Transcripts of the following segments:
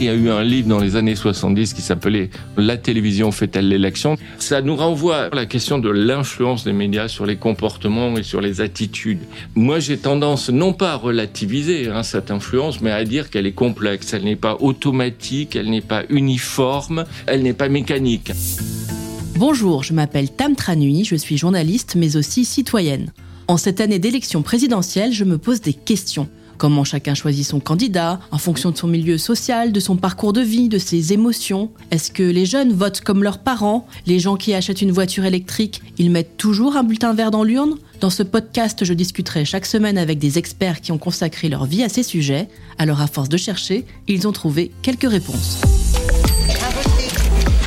Il y a eu un livre dans les années 70 qui s'appelait La télévision fait-elle l'élection Ça nous renvoie à la question de l'influence des médias sur les comportements et sur les attitudes. Moi, j'ai tendance non pas à relativiser hein, cette influence, mais à dire qu'elle est complexe. Elle n'est pas automatique, elle n'est pas uniforme, elle n'est pas mécanique. Bonjour, je m'appelle Tam Tranui, je suis journaliste mais aussi citoyenne. En cette année d'élection présidentielle, je me pose des questions. Comment chacun choisit son candidat, en fonction de son milieu social, de son parcours de vie, de ses émotions. Est-ce que les jeunes votent comme leurs parents? Les gens qui achètent une voiture électrique, ils mettent toujours un bulletin vert dans l'urne? Dans ce podcast, je discuterai chaque semaine avec des experts qui ont consacré leur vie à ces sujets. Alors à force de chercher, ils ont trouvé quelques réponses.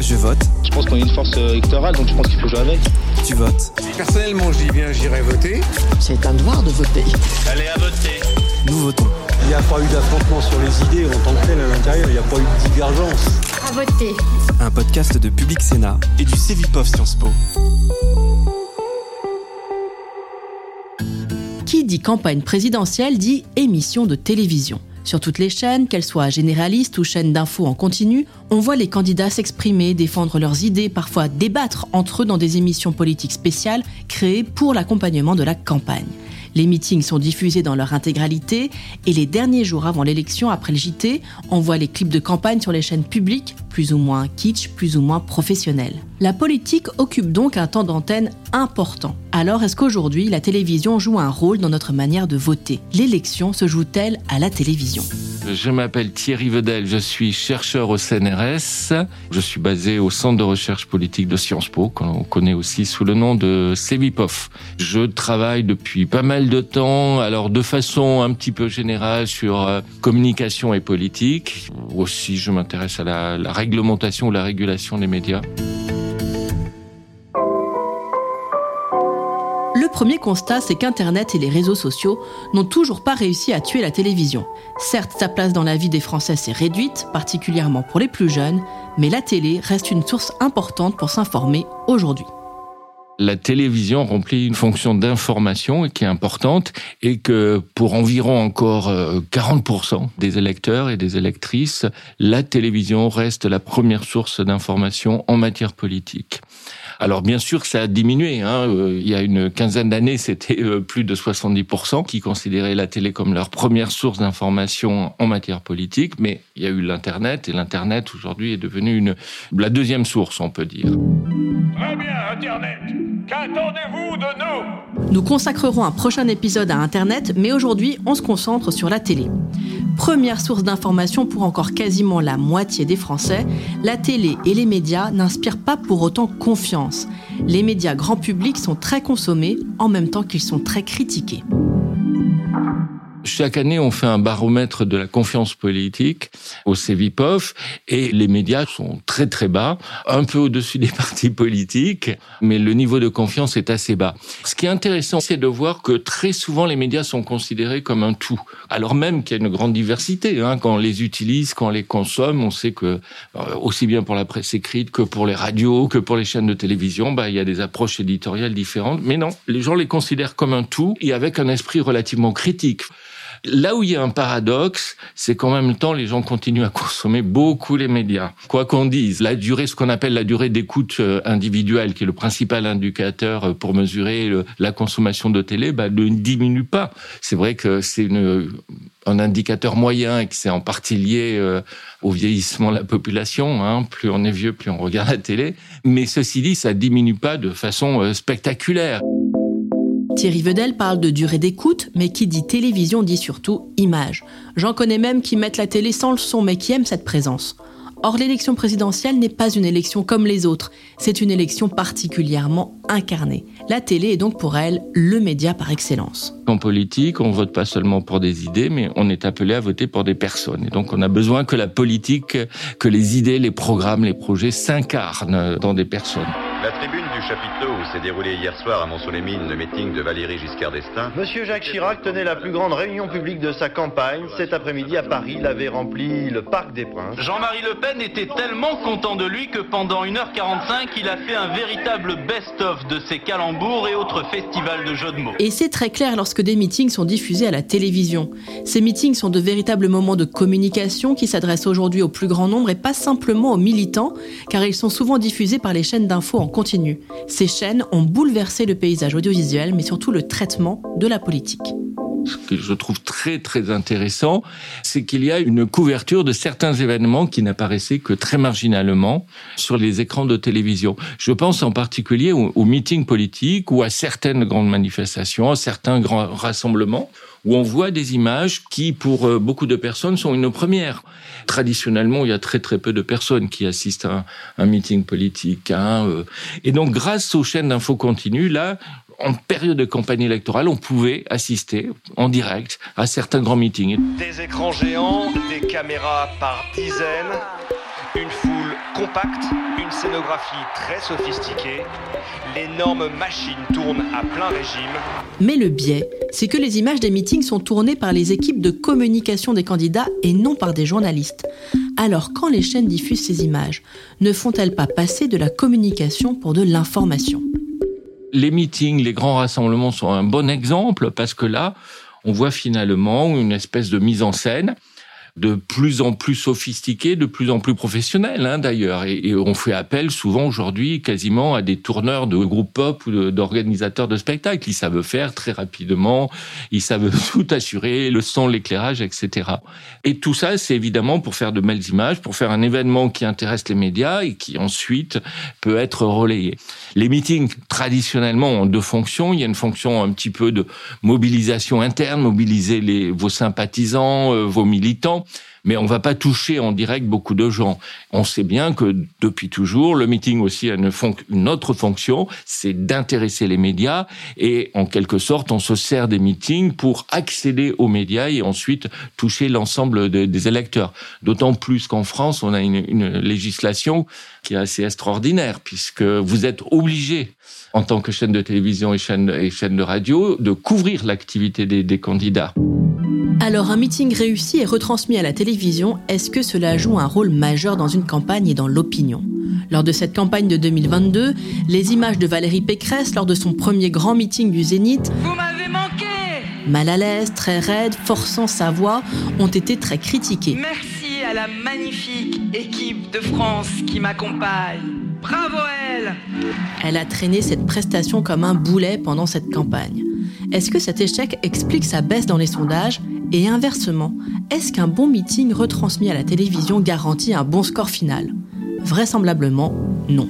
Je vote. Je pense qu'on est une force euh, électorale, donc je pense qu'il faut jouer avec. Tu votes. Personnellement, je dis bien, j'irai voter. C'est un devoir de voter. Allez à voter. Nous votons. Il n'y a pas eu d'affrontement sur les idées en tant que tel à l'intérieur, il n'y a pas eu de divergence. À voter. Un podcast de Public Sénat et du Cevipof Sciences Po. Qui dit campagne présidentielle dit émission de télévision. Sur toutes les chaînes, qu'elles soient généralistes ou chaînes d'infos en continu, on voit les candidats s'exprimer, défendre leurs idées, parfois débattre entre eux dans des émissions politiques spéciales créées pour l'accompagnement de la campagne. Les meetings sont diffusés dans leur intégralité et les derniers jours avant l'élection, après le JT, on voit les clips de campagne sur les chaînes publiques, plus ou moins kitsch, plus ou moins professionnels. La politique occupe donc un temps d'antenne important. Alors est-ce qu'aujourd'hui la télévision joue un rôle dans notre manière de voter? L'élection se joue-t-elle à la télévision? Je m'appelle Thierry Vedel, je suis chercheur au CNRS. Je suis basé au Centre de recherche politique de Sciences Po, qu'on connaît aussi sous le nom de CEVIPOF. Je travaille depuis pas mal de temps, alors de façon un petit peu générale sur euh, communication et politique. Aussi, je m'intéresse à la, la réglementation ou la régulation des médias. Le premier constat, c'est qu'Internet et les réseaux sociaux n'ont toujours pas réussi à tuer la télévision. Certes, sa place dans la vie des Français s'est réduite, particulièrement pour les plus jeunes, mais la télé reste une source importante pour s'informer aujourd'hui la télévision remplit une fonction d'information qui est importante et que pour environ encore 40% euh, des électeurs et des électrices, la télévision reste la première source d'information en matière politique. Alors bien sûr que ça a diminué. Hein. Euh, il y a une quinzaine d'années, c'était euh, plus de 70% qui considéraient la télé comme leur première source d'information en matière politique. Mais il y a eu l'Internet et l'Internet aujourd'hui est devenu une, la deuxième source, on peut dire. Très bien, Internet. Qu'attendez-vous de nous? Nous consacrerons un prochain épisode à Internet, mais aujourd'hui, on se concentre sur la télé. Première source d'information pour encore quasiment la moitié des Français, la télé et les médias n'inspirent pas pour autant confiance. Les médias grand public sont très consommés en même temps qu'ils sont très critiqués. Chaque année, on fait un baromètre de la confiance politique au CEVIPOF et les médias sont très très bas, un peu au-dessus des partis politiques, mais le niveau de confiance est assez bas. Ce qui est intéressant, c'est de voir que très souvent les médias sont considérés comme un tout, alors même qu'il y a une grande diversité. Hein. Quand on les utilise, quand on les consomme, on sait que euh, aussi bien pour la presse écrite que pour les radios, que pour les chaînes de télévision, bah, il y a des approches éditoriales différentes. Mais non, les gens les considèrent comme un tout et avec un esprit relativement critique. Là où il y a un paradoxe, c'est qu'en même temps, les gens continuent à consommer beaucoup les médias. Quoi qu'on dise, la durée, ce qu'on appelle la durée d'écoute euh, individuelle, qui est le principal indicateur euh, pour mesurer la consommation de télé, bah, ne diminue pas. C'est vrai que c'est un indicateur moyen et que c'est en partie lié euh, au vieillissement de la population. Hein. Plus on est vieux, plus on regarde la télé. Mais ceci dit, ça diminue pas de façon spectaculaire. Thierry Vedel parle de durée d'écoute, mais qui dit télévision dit surtout image. J'en connais même qui mettent la télé sans le son, mais qui aiment cette présence. Or, l'élection présidentielle n'est pas une élection comme les autres, c'est une élection particulièrement incarnée. La télé est donc pour elle le média par excellence. En politique, on vote pas seulement pour des idées, mais on est appelé à voter pour des personnes. Et donc, on a besoin que la politique, que les idées, les programmes, les projets s'incarnent dans des personnes. La tribune du chapiteau où s'est déroulé hier soir à Mont-Solémine le meeting de Valérie Giscard d'Estaing. Monsieur Jacques Chirac tenait la plus grande réunion publique de sa campagne. Cet après-midi à Paris, il avait rempli le Parc des Princes. Jean-Marie Le Pen était tellement content de lui que pendant 1h45, il a fait un véritable best-of de ses calembours et autres festivals de jeux de mots. Et c'est très clair lorsque des meetings sont diffusés à la télévision. Ces meetings sont de véritables moments de communication qui s'adressent aujourd'hui au plus grand nombre et pas simplement aux militants, car ils sont souvent diffusés par les chaînes d'infos en continu. Ces chaînes ont bouleversé le paysage audiovisuel, mais surtout le traitement de la politique ce que je trouve très très intéressant, c'est qu'il y a une couverture de certains événements qui n'apparaissaient que très marginalement sur les écrans de télévision. Je pense en particulier aux, aux meetings politiques ou à certaines grandes manifestations, à certains grands rassemblements où on voit des images qui, pour euh, beaucoup de personnes, sont une première. Traditionnellement, il y a très très peu de personnes qui assistent à un, meeting politique. Hein, euh. Et donc, grâce aux chaînes d'infos continues, là, en période de campagne électorale, on pouvait assister en direct à certains grands meetings. Des écrans géants, des caméras par dizaines, une foule compacte, une scénographie très sophistiquée, l'énorme machine tourne à plein régime. Mais le biais, c'est que les images des meetings sont tournées par les équipes de communication des candidats et non par des journalistes. Alors quand les chaînes diffusent ces images, ne font-elles pas passer de la communication pour de l'information? Les meetings, les grands rassemblements sont un bon exemple parce que là, on voit finalement une espèce de mise en scène de plus en plus sophistiqués, de plus en plus professionnels hein, d'ailleurs. Et, on fait appel souvent aujourd'hui quasiment à des tourneurs de groupes pop ou d'organisateurs de, spectacles. Ils savent faire très rapidement, ils savent tout assurer, le son, l'éclairage, etc. Et tout ça, c'est évidemment pour faire de belles images, pour faire un événement qui intéresse les médias et qui ensuite peut être relayé. Les meetings, traditionnellement, ont deux fonctions. Il y a une fonction un petit peu de mobilisation interne, mobiliser les, vos sympathisants, euh, vos militants mais on va pas toucher en direct beaucoup de gens. On sait bien que depuis toujours, le meeting aussi a une, autre fonction, c'est d'intéresser les médias et en quelque sorte, on se sert des meetings pour accéder aux médias et ensuite toucher l'ensemble des électeurs. D'autant plus qu'en France, on a une législation qui est assez extraordinaire puisque vous êtes obligé en tant que chaîne de télévision et chaîne, et chaîne de radio de couvrir l'activité des, des candidats. Alors un meeting réussi et retransmis à la télévision, est-ce que cela joue un rôle majeur dans une campagne et dans l'opinion? Lors de cette campagne de 2022, les images de Valérie Pécresse lors de son premier grand meeting du Zénith Vous m'avez manqué Mal à l'aise, très raide, forçant sa voix, ont été très critiquées. Merci à la magnifique équipe de France qui m'accompagne. Bravo elle Elle a traîné cette prestation comme un boulet pendant cette campagne. Est-ce que cet échec explique sa baisse dans les sondages? Et inversement, est-ce qu'un bon meeting retransmis à la télévision garantit un bon score final? Vraisemblablement, non.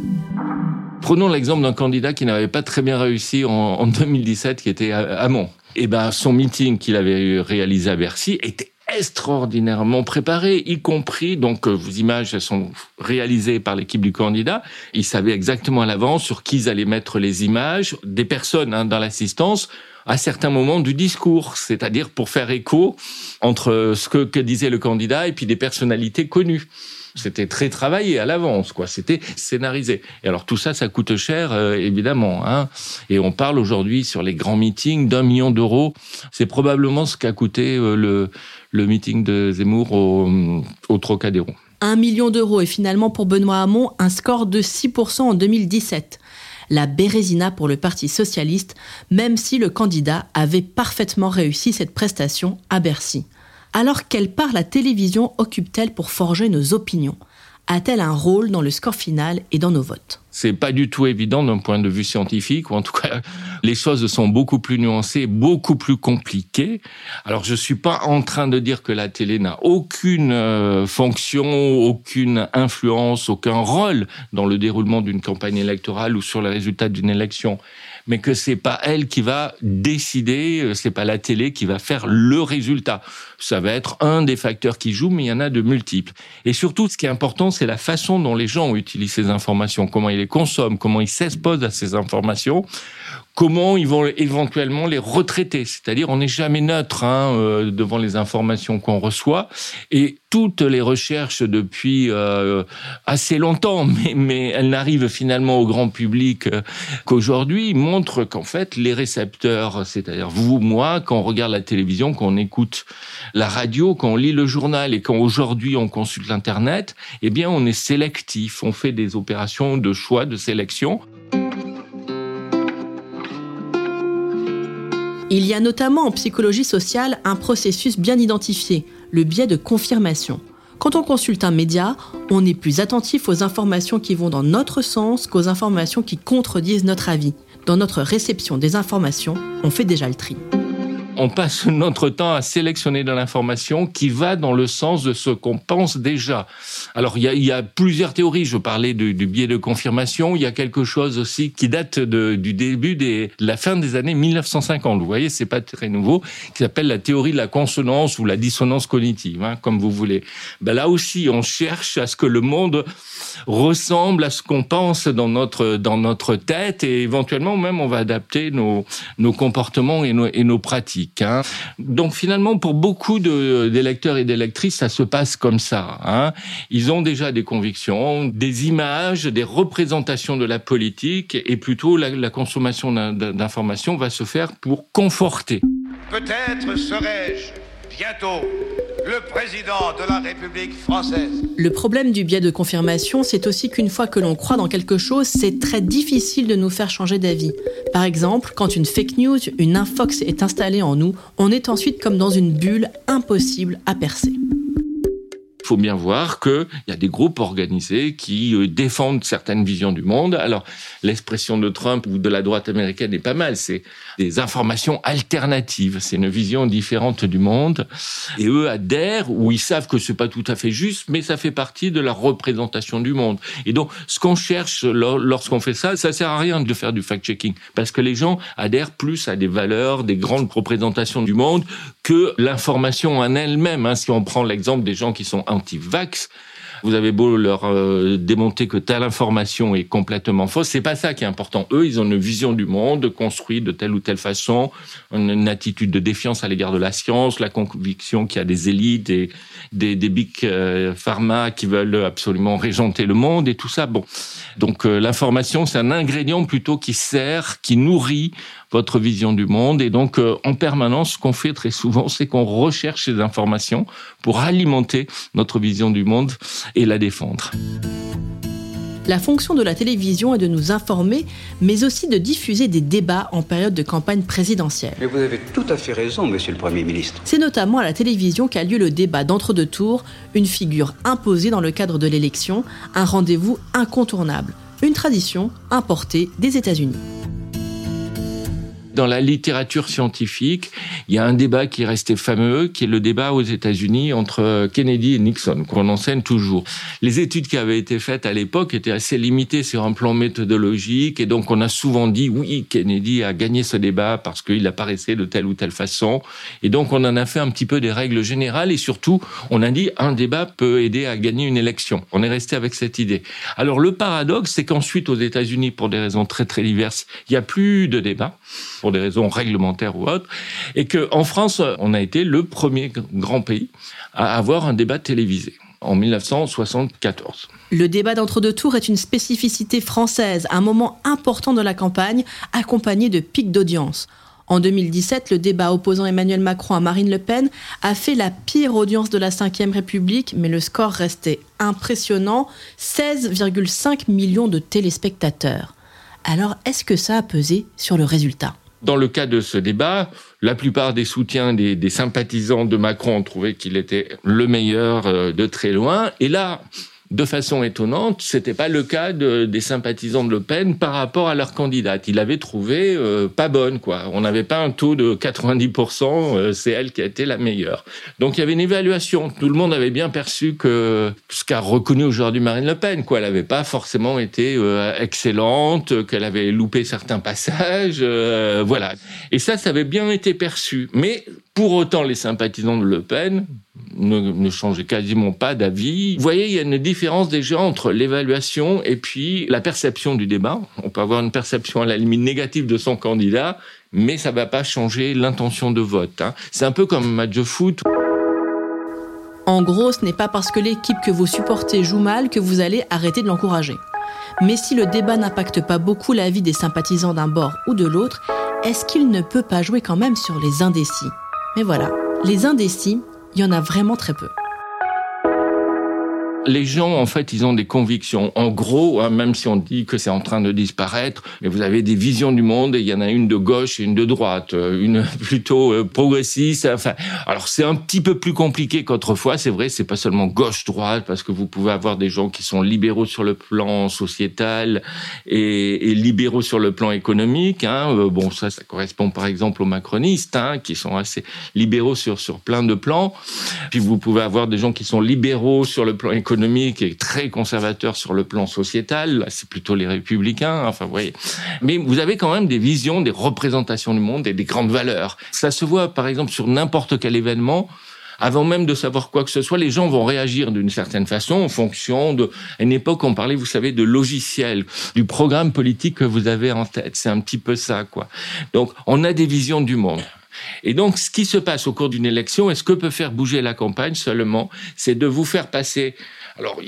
Prenons l'exemple d'un candidat qui n'avait pas très bien réussi en, 2017, qui était Hamon. Et eh ben, son meeting qu'il avait réalisé à Bercy était extraordinairement préparé, y compris, donc euh, vos images sont réalisées par l'équipe du candidat, ils savaient exactement à l'avance sur qui ils allaient mettre les images, des personnes hein, dans l'assistance, à certains moments du discours, c'est-à-dire pour faire écho entre ce que, que disait le candidat et puis des personnalités connues. C'était très travaillé à l'avance, quoi. C'était scénarisé. Et alors tout ça, ça coûte cher, euh, évidemment. Hein. Et on parle aujourd'hui sur les grands meetings d'un million d'euros. C'est probablement ce qu'a coûté euh, le, le meeting de Zemmour au, Trocadéro. Un million d'euros et finalement pour Benoît Hamon un score de 6% en 2017 la Bérésina pour le Parti socialiste, même si le candidat avait parfaitement réussi cette prestation à Bercy. Alors quelle part la télévision occupe-t-elle pour forger nos opinions? A-t-elle un rôle dans le score final et dans nos votes? C'est pas du tout évident d'un point de vue scientifique, ou en tout cas, les choses sont beaucoup plus nuancées, beaucoup plus compliquées. Alors, je suis pas en train de dire que la télé n'a aucune euh, fonction, aucune influence, aucun rôle dans le déroulement d'une campagne électorale ou sur le résultat d'une élection mais que c'est pas elle qui va décider, euh, c'est pas la télé qui va faire le résultat. Ça va être un des facteurs qui joue, mais il y en a de multiples. Et surtout, ce qui est important, c'est la façon dont les gens utilisent ces informations, comment ils les consomment, comment ils s'exposent à ces informations, comment ils vont éventuellement les retraiter. C'est-à-dire, on n'est jamais neutre hein, euh, devant les informations qu'on reçoit. Et toutes les recherches depuis euh, assez longtemps, mais, mais elles n'arrivent finalement au grand public euh, qu'aujourd'hui, montrent qu'en fait, les récepteurs, c'est-à-dire vous, moi, quand on regarde la télévision, quand on écoute la radio, quand on lit le journal et quand aujourd'hui on consulte l'Internet, eh bien, on est sélectif, on fait des opérations de choix, de sélection. Il y a notamment en psychologie sociale un processus bien identifié, le biais de confirmation. Quand on consulte un média, on est plus attentif aux informations qui vont dans notre sens qu'aux informations qui contredisent notre avis. Dans notre réception des informations, on fait déjà le tri on passe notre temps à sélectionner de l'information qui va dans le sens de ce qu'on pense déjà. Alors il y a, plusieurs théories. Je parlais du, biais de confirmation. Il y a quelque chose aussi qui date du début de la fin des années 1950. Vous voyez, c'est pas très nouveau. Qui s'appelle la théorie de la consonance ou la dissonance cognitive, hein, comme vous voulez. Ben là aussi, on cherche à ce que le monde ressemble à ce qu'on pense dans notre dans notre tête et éventuellement même on va adapter nos nos comportements et nos, et nos pratiques. Hein. Donc finalement pour beaucoup d'électeurs et d'électrices ça se passe comme ça. Hein. Ils ont déjà des convictions, des images, des représentations de la politique et plutôt la, la consommation d'informations va se faire pour conforter. Peut-être serais-je bientôt le président de la République française. Le problème du biais de confirmation, c'est aussi qu'une fois que l'on croit dans quelque chose, c'est très difficile de nous faire changer d'avis. Par exemple, quand une fake news, une infox est installée en nous, on est ensuite comme dans une bulle impossible à percer faut bien voir qu'il y a des groupes organisés qui euh, défendent certaines visions du monde. Alors, l'expression de Trump ou de la droite américaine est pas mal. C'est des informations alternatives. C'est une vision différente du monde. Et eux adhèrent ou ils savent que c'est pas tout à fait juste, mais ça fait partie de la représentation du monde. Et donc, ce qu'on cherche lorsqu'on fait ça, ça sert à rien de faire du fact-checking parce que les gens adhèrent plus à des valeurs, des grandes représentations du monde que l'information en elle-même. Hein. Si on prend l'exemple des gens qui sont anti-vax, vous avez beau leur euh, démonter que telle information est complètement fausse, c'est pas ça qui est important. Eux, ils ont une vision du monde construite de telle ou telle façon, une, attitude de défiance à l'égard de la science, la conviction qu'il y a des élites et des, big euh, pharma qui veulent absolument régenter le monde et tout ça. Bon, donc euh, l'information, c'est un ingrédient plutôt qui sert, qui nourrit votre vision du monde. Et donc, euh, en permanence, ce qu'on fait très souvent, c'est qu'on recherche ces informations pour alimenter notre vision du monde et la défendre. La fonction de la télévision est de nous informer, mais aussi de diffuser des débats en période de campagne présidentielle. Mais vous avez tout à fait raison, monsieur le Premier ministre. C'est notamment à la télévision qu'a lieu le débat d'entre-deux tours, une figure imposée dans le cadre de l'élection, un rendez-vous incontournable, une tradition importée des États-Unis dans la littérature scientifique, il y a un débat qui est resté fameux, qui est le débat aux États-Unis entre Kennedy et Nixon, qu'on enseigne toujours. Les études qui avaient été faites à l'époque étaient assez limitées sur un plan méthodologique, et donc on a souvent dit oui, Kennedy a gagné ce débat parce qu'il apparaissait de telle ou telle façon, et donc on en a fait un petit peu des règles générales, et surtout on a dit un débat peut aider à gagner une élection. On est resté avec cette idée. Alors le paradoxe, c'est qu'ensuite aux États-Unis, pour des raisons très très diverses, il n'y a plus de débat pour des raisons réglementaires ou autres, et qu'en France, on a été le premier grand pays à avoir un débat télévisé en 1974. Le débat d'entre-deux tours est une spécificité française, un moment important de la campagne, accompagné de pics d'audience. En 2017, le débat opposant Emmanuel Macron à Marine Le Pen a fait la pire audience de la Ve République, mais le score restait impressionnant, 16,5 millions de téléspectateurs. Alors, est-ce que ça a pesé sur le résultat? Dans le cas de ce débat, la plupart des soutiens des, sympathisants de Macron ont trouvé qu'il était le meilleur euh, de très loin. Et là, de façon étonnante, c'était pas le cas de, des sympathisants de Le Pen par rapport à leur candidate. Il avait trouvé euh, pas bonne, quoi. On n'avait pas un taux de 90%, euh, c'est elle qui a été la meilleure. Donc il y avait une évaluation. Tout le monde avait bien perçu que ce qu'a reconnu aujourd'hui Marine Le Pen, quoi. Elle n'avait pas forcément été euh, excellente, qu'elle avait loupé certains passages, voilà. Et ça, ça avait bien été perçu. Mais pour autant, les sympathisants de Le Pen ne, ne changeait quasiment pas d'avis. Vous voyez, il y a une différence déjà entre l'évaluation et puis la perception du débat. On peut avoir une perception à la limite négative de son candidat, mais ça va pas changer l'intention de vote. Hein. C'est un peu comme un match de foot. En gros, ce n'est pas parce que l'équipe que vous supportez joue mal que vous allez arrêter de l'encourager. Mais si le débat n'impacte pas beaucoup la vie des sympathisants d'un bord ou de l'autre, est-ce qu'il ne peut pas jouer quand même sur les indécis? Mais voilà, les indécis, il y en a vraiment très peu les gens, en fait, ils ont des convictions. En gros, hein, même si on dit que c'est en train de disparaître, mais vous avez des visions du monde et il y en a une de gauche et une de droite, euh, une plutôt euh, progressiste. Enfin, alors c'est un petit peu plus compliqué qu'autrefois. C'est vrai, c'est pas seulement gauche-droite parce que vous pouvez avoir des gens qui sont libéraux sur le plan sociétal et, libéraux sur le plan économique. Hein. Euh, bon, ça, ça correspond par exemple aux macronistes, hein, qui sont assez libéraux sur sur plein de plans. Puis vous pouvez avoir des gens qui sont libéraux sur le plan économique économique est très conservateur sur le plan sociétal. C'est plutôt les républicains. Enfin, vous voyez. Mais vous avez quand même des visions, des représentations du monde et des grandes valeurs. Ça se voit, par exemple, sur n'importe quel événement avant même de savoir quoi que ce soit, les gens vont réagir d'une certaine façon en fonction de. À une époque, on parlait, vous savez, de logiciel, du programme politique que vous avez en tête. C'est un petit peu ça, quoi. Donc, on a des visions du monde. Et donc, ce qui se passe au cours d'une élection, et ce que peut faire bouger la campagne seulement, c'est de vous faire passer alors,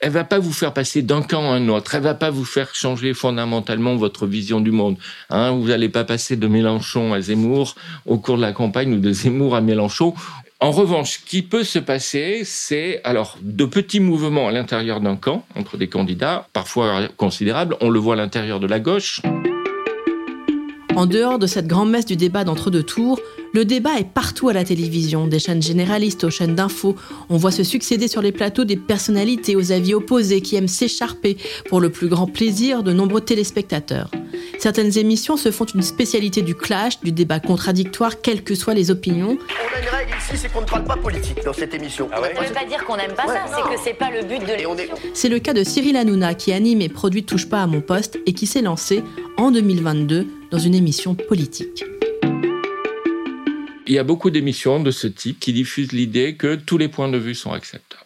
elle va pas vous faire passer d'un camp à un autre. Elle va pas vous faire changer fondamentalement votre vision du monde. Hein, vous n'allez pas passer de Mélenchon à Zemmour au cours de la campagne ou de Zemmour à Mélenchon. En revanche, ce qui peut se passer, c'est alors de petits mouvements à l'intérieur d'un camp entre des candidats, parfois considérables. On le voit à l'intérieur de la gauche. En dehors de cette grande-messe du débat d'entre-deux tours, le débat est partout à la télévision, des chaînes généralistes aux chaînes d'infos. On voit se succéder sur les plateaux des personnalités aux avis opposés qui aiment s'écharper pour le plus grand plaisir de nombreux téléspectateurs. Certaines émissions se font une spécialité du clash, du débat contradictoire, quelles que soient les opinions. On a une règle ici, c'est qu'on ne parle pas politique dans cette émission. Ah ouais ça ne veut pas dire qu'on n'aime pas ça, c'est que c'est pas le but de l'émission. C'est le cas de Cyril Hanouna qui anime et produit Touche pas à mon poste et qui s'est lancé en 2022 dans une émission politique. Il y a beaucoup d'émissions de ce type qui diffusent l'idée que tous les points de vue sont acceptables.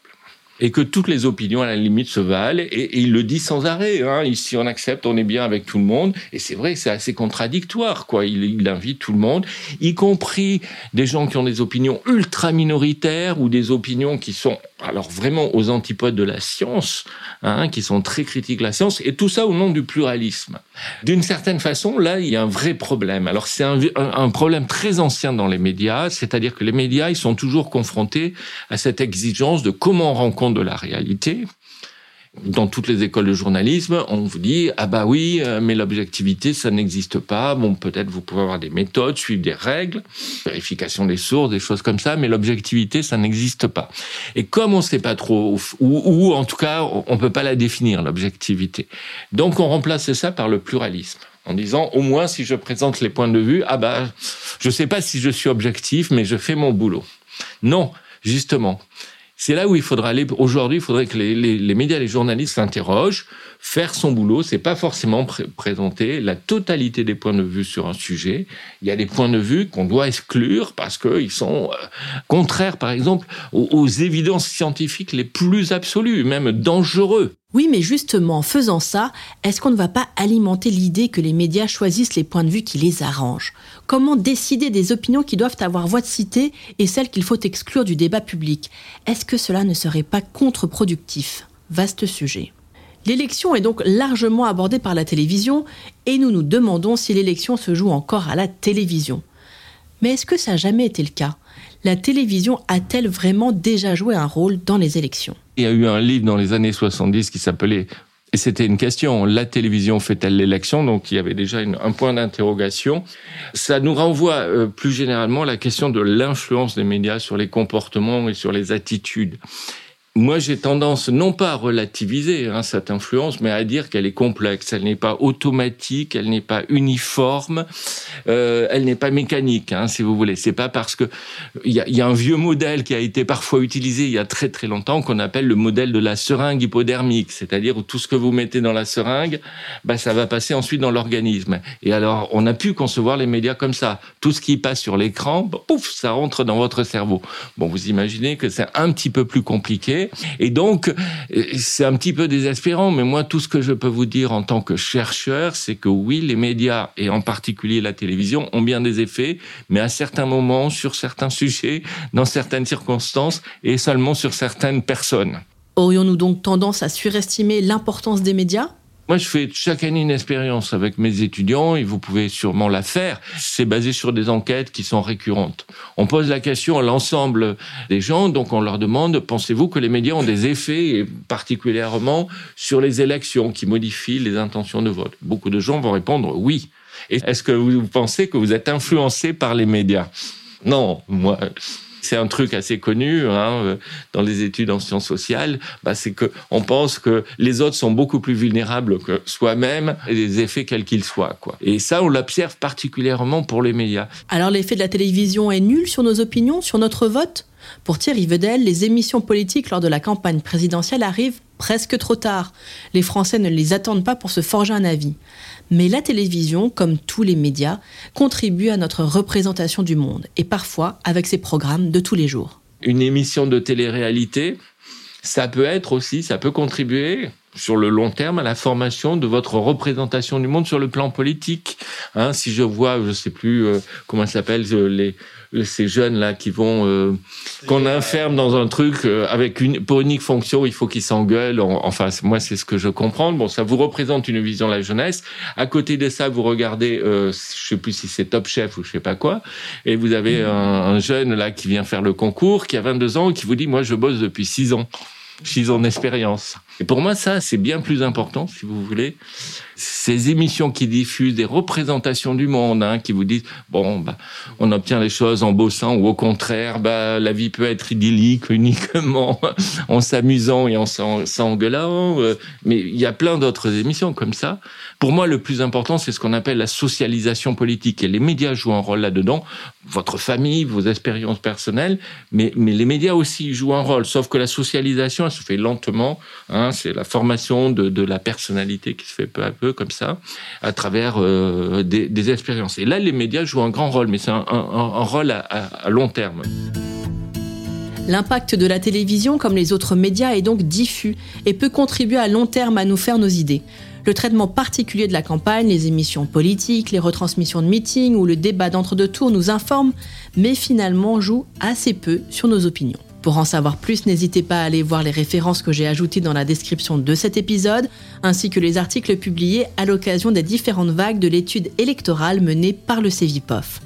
Et que toutes les opinions à la limite se valent. Et, il le dit sans arrêt hein. ici on accepte on est bien avec tout le monde. Et c'est vrai c'est assez contradictoire quoi. Il, invite tout le monde y compris des gens qui ont des opinions ultra minoritaires ou des opinions qui sont alors vraiment aux antipodes de la science, hein, qui sont très critiques de la science, et tout ça au nom du pluralisme. D'une certaine façon, là, il y a un vrai problème. Alors c'est un, un, problème très ancien dans les médias, c'est-à-dire que les médias, ils sont toujours confrontés à cette exigence de comment on rend compte de la réalité, dans toutes les écoles de journalisme, on vous dit ah bah oui, euh, mais l'objectivité ça n'existe pas. Bon, peut-être vous pouvez avoir des méthodes, suivre des règles, vérification des sources, des choses comme ça, mais l'objectivité ça n'existe pas. Et comme on ne sait pas trop, ou, en tout cas on peut pas la définir l'objectivité, donc on remplace ça par le pluralisme en disant au moins si je présente les points de vue, ah bah je sais pas si je suis objectif, mais je fais mon boulot. Non, justement. C'est là où il faudra aller. Aujourd'hui, il faudrait que les, les, les médias, les journalistes s'interrogent. Faire son boulot, c'est pas forcément pr présenter la totalité des points de vue sur un sujet. Il y a des points de vue qu'on doit exclure parce qu'ils sont euh, contraires, par exemple, aux, aux évidences scientifiques les plus absolues, même dangereux. Oui, mais justement, en faisant ça, est-ce qu'on ne va pas alimenter l'idée que les médias choisissent les points de vue qui les arrangent? Comment décider des opinions qui doivent avoir voix de cité et celles qu'il faut exclure du débat public? Est-ce que cela ne serait pas contre-productif? Vaste sujet. L'élection est donc largement abordée par la télévision et nous nous demandons si l'élection se joue encore à la télévision. Mais est-ce que ça n'a jamais été le cas? La télévision a-t-elle vraiment déjà joué un rôle dans les élections? Il y a eu un livre dans les années 70 qui s'appelait et c'était une question, la télévision fait-elle l'élection? Donc il y avait déjà un point d'interrogation. Ça nous renvoie euh, plus généralement à la question de l'influence des médias sur les comportements et sur les attitudes. Moi, j'ai tendance non pas à relativiser hein, cette influence, mais à dire qu'elle est complexe. Elle n'est pas automatique, elle n'est pas uniforme, euh, elle n'est pas mécanique, hein, si vous voulez. C'est pas parce que il y a, un vieux modèle qui a été parfois utilisé il y a très très longtemps qu'on appelle le modèle de la seringue hypodermique, c'est-à-dire où tout ce que vous mettez dans la seringue, bah, ça va passer ensuite dans l'organisme. Et alors, on a pu concevoir les médias comme ça. Tout ce qui passe sur l'écran, pouf, ça rentre dans votre cerveau. Bon, vous imaginez que c'est un petit peu plus compliqué. Et donc, c'est un petit peu désespérant, mais moi, tout ce que je peux vous dire en tant que chercheur, c'est que oui, les médias, et en particulier la télévision, ont bien des effets, mais à certains moments, sur certains sujets, dans certaines circonstances, et seulement sur certaines personnes. Aurions-nous donc tendance à surestimer l'importance des médias? Moi, je fais chaque année une expérience avec mes étudiants et vous pouvez sûrement la faire. C'est basé sur des enquêtes qui sont récurrentes. On pose la question à l'ensemble des gens, donc on leur demande, pensez-vous que les médias ont des effets, et particulièrement sur les élections qui modifient les intentions de vote? Beaucoup de gens vont répondre oui. Est-ce que vous pensez que vous êtes influencé par les médias? Non, moi, c'est un truc assez connu hein, euh, dans les études en sciences sociales, bah, c'est que on pense que les autres sont beaucoup plus vulnérables que soi-même et des effets quels qu'ils soient. Quoi. Et ça, on l'observe particulièrement pour les médias. Alors l'effet de la télévision est nul sur nos opinions, sur notre vote? Pour Thierry Vedel, les émissions politiques lors de la campagne présidentielle arrivent presque trop tard. Les Français ne les attendent pas pour se forger un avis. Mais la télévision, comme tous les médias, contribue à notre représentation du monde, et parfois avec ses programmes de tous les jours. Une émission de télé-réalité, ça peut être aussi, ça peut contribuer sur le long terme à la formation de votre représentation du monde sur le plan politique. Hein, si je vois, je sais plus euh, comment ça s'appelle, les ces jeunes là qui vont euh, qu'on enferme dans un truc euh, avec une pour unique fonction, il faut qu'ils s'engueulent. Enfin, moi c'est ce que je comprends. Bon, ça vous représente une vision de la jeunesse. À côté de ça, vous regardez, euh, je sais plus si c'est Top Chef ou je sais pas quoi, et vous avez un, un jeune là qui vient faire le concours, qui a 22 ans, et qui vous dit moi je bosse depuis 6 ans. 6 ans d'expérience. Et pour moi, ça, c'est bien plus important, si vous voulez. Ces émissions qui diffusent des représentations du monde, hein, qui vous disent, bon, bah, on obtient les choses en bossant, ou au contraire, bah, la vie peut être idyllique uniquement en s'amusant et en s'engueulant. Euh, mais il y a plein d'autres émissions comme ça. Pour moi, le plus important, c'est ce qu'on appelle la socialisation politique. Et les médias jouent un rôle là-dedans. Votre famille, vos expériences personnelles, mais, mais les médias aussi jouent un rôle. Sauf que la socialisation, elle se fait lentement. Hein, Hein, c'est la formation de, la personnalité qui se fait peu à peu comme ça, à travers euh, des, expériences. Et là, les médias jouent un grand rôle, mais c'est un, rôle à, long terme. L'impact de la télévision, comme les autres médias, est donc diffus et peut contribuer à long terme à nous faire nos idées. Le traitement particulier de la campagne, les émissions politiques, les retransmissions de meetings ou le débat d'entre-deux tours nous informent, mais finalement jouent assez peu sur nos opinions. Pour en savoir plus, n'hésitez pas à aller voir les références que j'ai ajoutées dans la description de cet épisode, ainsi que les articles publiés à l'occasion des différentes vagues de l'étude électorale menée par le CEVIPOF.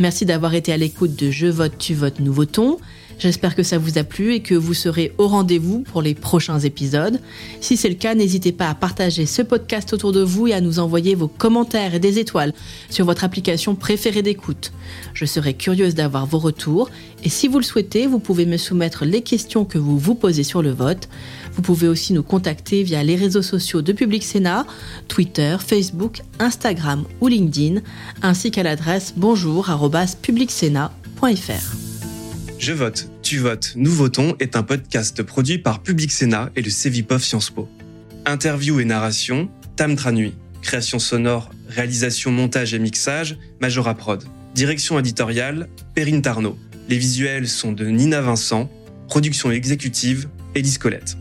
Merci d'avoir été à l'écoute de Je vote, tu votes, nous votons. J'espère que ça vous a plu et que vous serez au rendez-vous pour les prochains épisodes. Si c'est le cas, n'hésitez pas à partager ce podcast autour de vous et à nous envoyer vos commentaires et des étoiles sur votre application préférée d'écoute. Je serai curieuse d'avoir vos retours et si vous le souhaitez, vous pouvez me soumettre les questions que vous vous posez sur le vote. Vous pouvez aussi nous contacter via les réseaux sociaux de Public Sénat, Twitter, Facebook, Instagram ou LinkedIn, ainsi qu'à l'adresse bonjour@publicsénat.fr. Je vote, tu votes, nous votons est un podcast produit par Public Sénat et le Cevipof Sciences Po. Interview et narration, Tam Tranui. Création sonore, réalisation, montage et mixage, Majora Prod. Direction éditoriale, Perrine Tarnot. Les visuels sont de Nina Vincent. Production exécutive, Élise Colette.